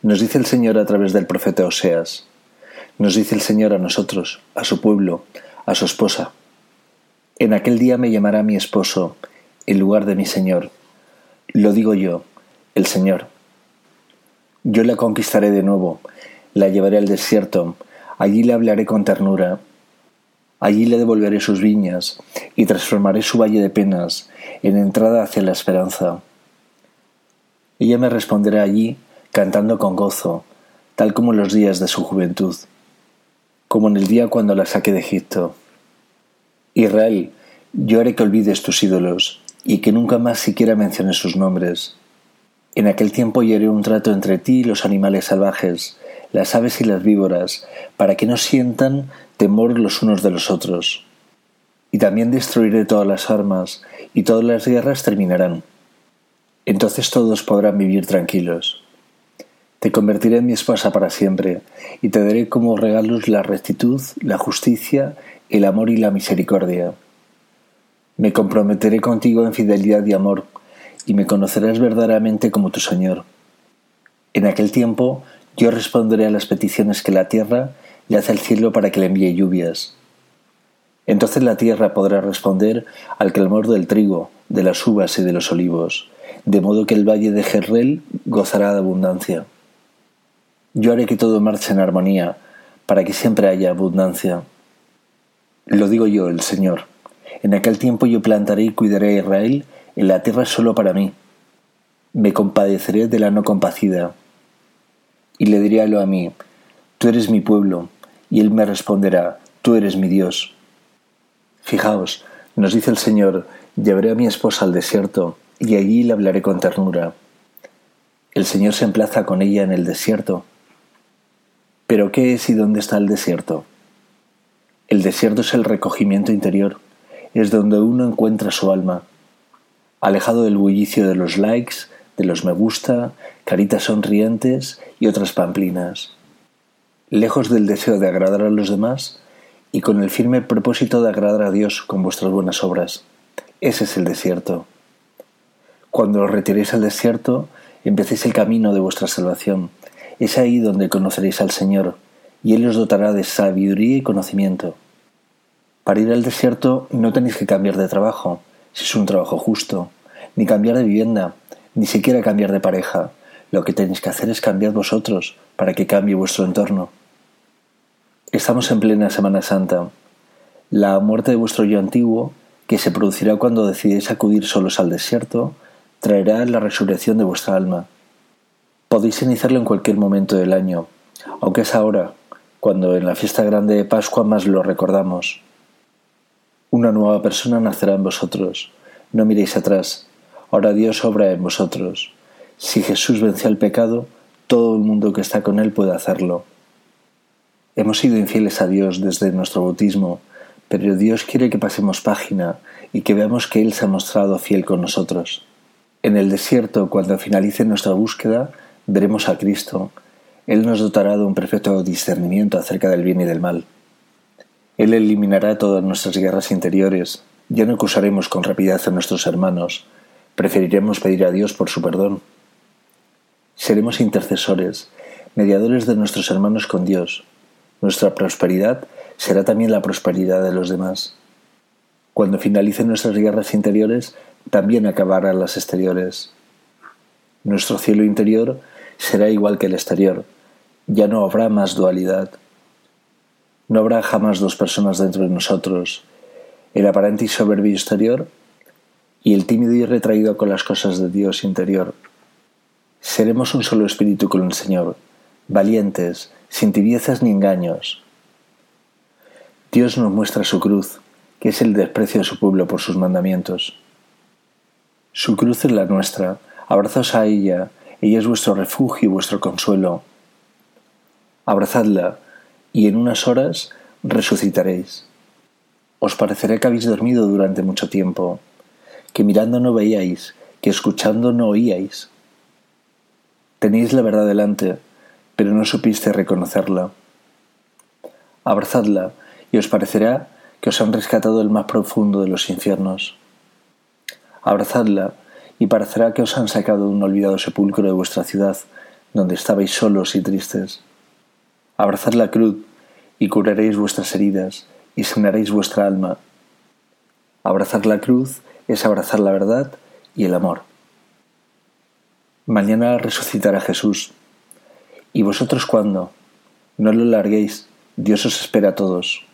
Nos dice el Señor a través del profeta Oseas. Nos dice el Señor a nosotros, a su pueblo, a su esposa. En aquel día me llamará mi esposo, en lugar de mi Señor. Lo digo yo, el Señor. Yo la conquistaré de nuevo, la llevaré al desierto, allí le hablaré con ternura, allí le devolveré sus viñas y transformaré su valle de penas en entrada hacia la esperanza. Ella me responderá allí cantando con gozo, tal como en los días de su juventud, como en el día cuando la saqué de Egipto. Israel, yo haré que olvides tus ídolos y que nunca más siquiera menciones sus nombres. En aquel tiempo yo haré un trato entre ti y los animales salvajes, las aves y las víboras, para que no sientan temor los unos de los otros. Y también destruiré todas las armas, y todas las guerras terminarán. Entonces todos podrán vivir tranquilos. Te convertiré en mi esposa para siempre, y te daré como regalos la rectitud, la justicia, el amor y la misericordia. Me comprometeré contigo en fidelidad y amor, y me conocerás verdaderamente como tu Señor. En aquel tiempo yo responderé a las peticiones que la tierra le hace al cielo para que le envíe lluvias. Entonces la tierra podrá responder al clamor del trigo, de las uvas y de los olivos, de modo que el valle de Jerrel gozará de abundancia. Yo haré que todo marche en armonía, para que siempre haya abundancia. Lo digo yo, el Señor. En aquel tiempo yo plantaré y cuidaré a Israel en la tierra solo para mí. Me compadeceré de la no compacida. Y le diré a lo a mí, tú eres mi pueblo, y él me responderá, tú eres mi Dios. Fijaos, nos dice el Señor, llevaré a mi esposa al desierto, y allí le hablaré con ternura. El Señor se emplaza con ella en el desierto. Pero ¿qué es y dónde está el desierto? El desierto es el recogimiento interior, es donde uno encuentra su alma, alejado del bullicio de los likes, de los me gusta, caritas sonrientes y otras pamplinas. Lejos del deseo de agradar a los demás y con el firme propósito de agradar a Dios con vuestras buenas obras. Ese es el desierto. Cuando os retiréis al desierto, empecéis el camino de vuestra salvación. Es ahí donde conoceréis al Señor, y Él os dotará de sabiduría y conocimiento. Para ir al desierto no tenéis que cambiar de trabajo, si es un trabajo justo, ni cambiar de vivienda, ni siquiera cambiar de pareja. Lo que tenéis que hacer es cambiar vosotros para que cambie vuestro entorno. Estamos en plena Semana Santa. La muerte de vuestro yo antiguo, que se producirá cuando decidéis acudir solos al desierto, traerá la resurrección de vuestra alma. Podéis iniciarlo en cualquier momento del año, aunque es ahora, cuando en la fiesta grande de Pascua más lo recordamos. Una nueva persona nacerá en vosotros. No miréis atrás. Ahora Dios obra en vosotros. Si Jesús venció al pecado, todo el mundo que está con Él puede hacerlo. Hemos sido infieles a Dios desde nuestro bautismo, pero Dios quiere que pasemos página y que veamos que Él se ha mostrado fiel con nosotros. En el desierto, cuando finalice nuestra búsqueda, veremos a Cristo. Él nos dotará de un perfecto discernimiento acerca del bien y del mal. Él eliminará todas nuestras guerras interiores. Ya no acusaremos con rapidez a nuestros hermanos. Preferiremos pedir a Dios por su perdón. Seremos intercesores, mediadores de nuestros hermanos con Dios. Nuestra prosperidad será también la prosperidad de los demás. Cuando finalicen nuestras guerras interiores, también acabarán las exteriores. Nuestro cielo interior será igual que el exterior. Ya no habrá más dualidad. No habrá jamás dos personas dentro de nosotros, el aparente y soberbio exterior y el tímido y retraído con las cosas de Dios interior. Seremos un solo espíritu con el Señor, valientes, sin tibiezas ni engaños. Dios nos muestra su cruz, que es el desprecio de su pueblo por sus mandamientos. Su cruz es la nuestra, abrazaos a ella, ella es vuestro refugio y vuestro consuelo. Abrazadla, y en unas horas resucitaréis. Os parecerá que habéis dormido durante mucho tiempo, que mirando no veíais, que escuchando no oíais. Tenéis la verdad delante, pero no supiste reconocerla. Abrazadla, y os parecerá que os han rescatado del más profundo de los infiernos. Abrazadla, y parecerá que os han sacado de un olvidado sepulcro de vuestra ciudad, donde estabais solos y tristes. Abrazad la cruz y curaréis vuestras heridas y sanaréis vuestra alma. Abrazar la cruz es abrazar la verdad y el amor. Mañana resucitará Jesús. ¿Y vosotros cuándo? No lo larguéis, Dios os espera a todos.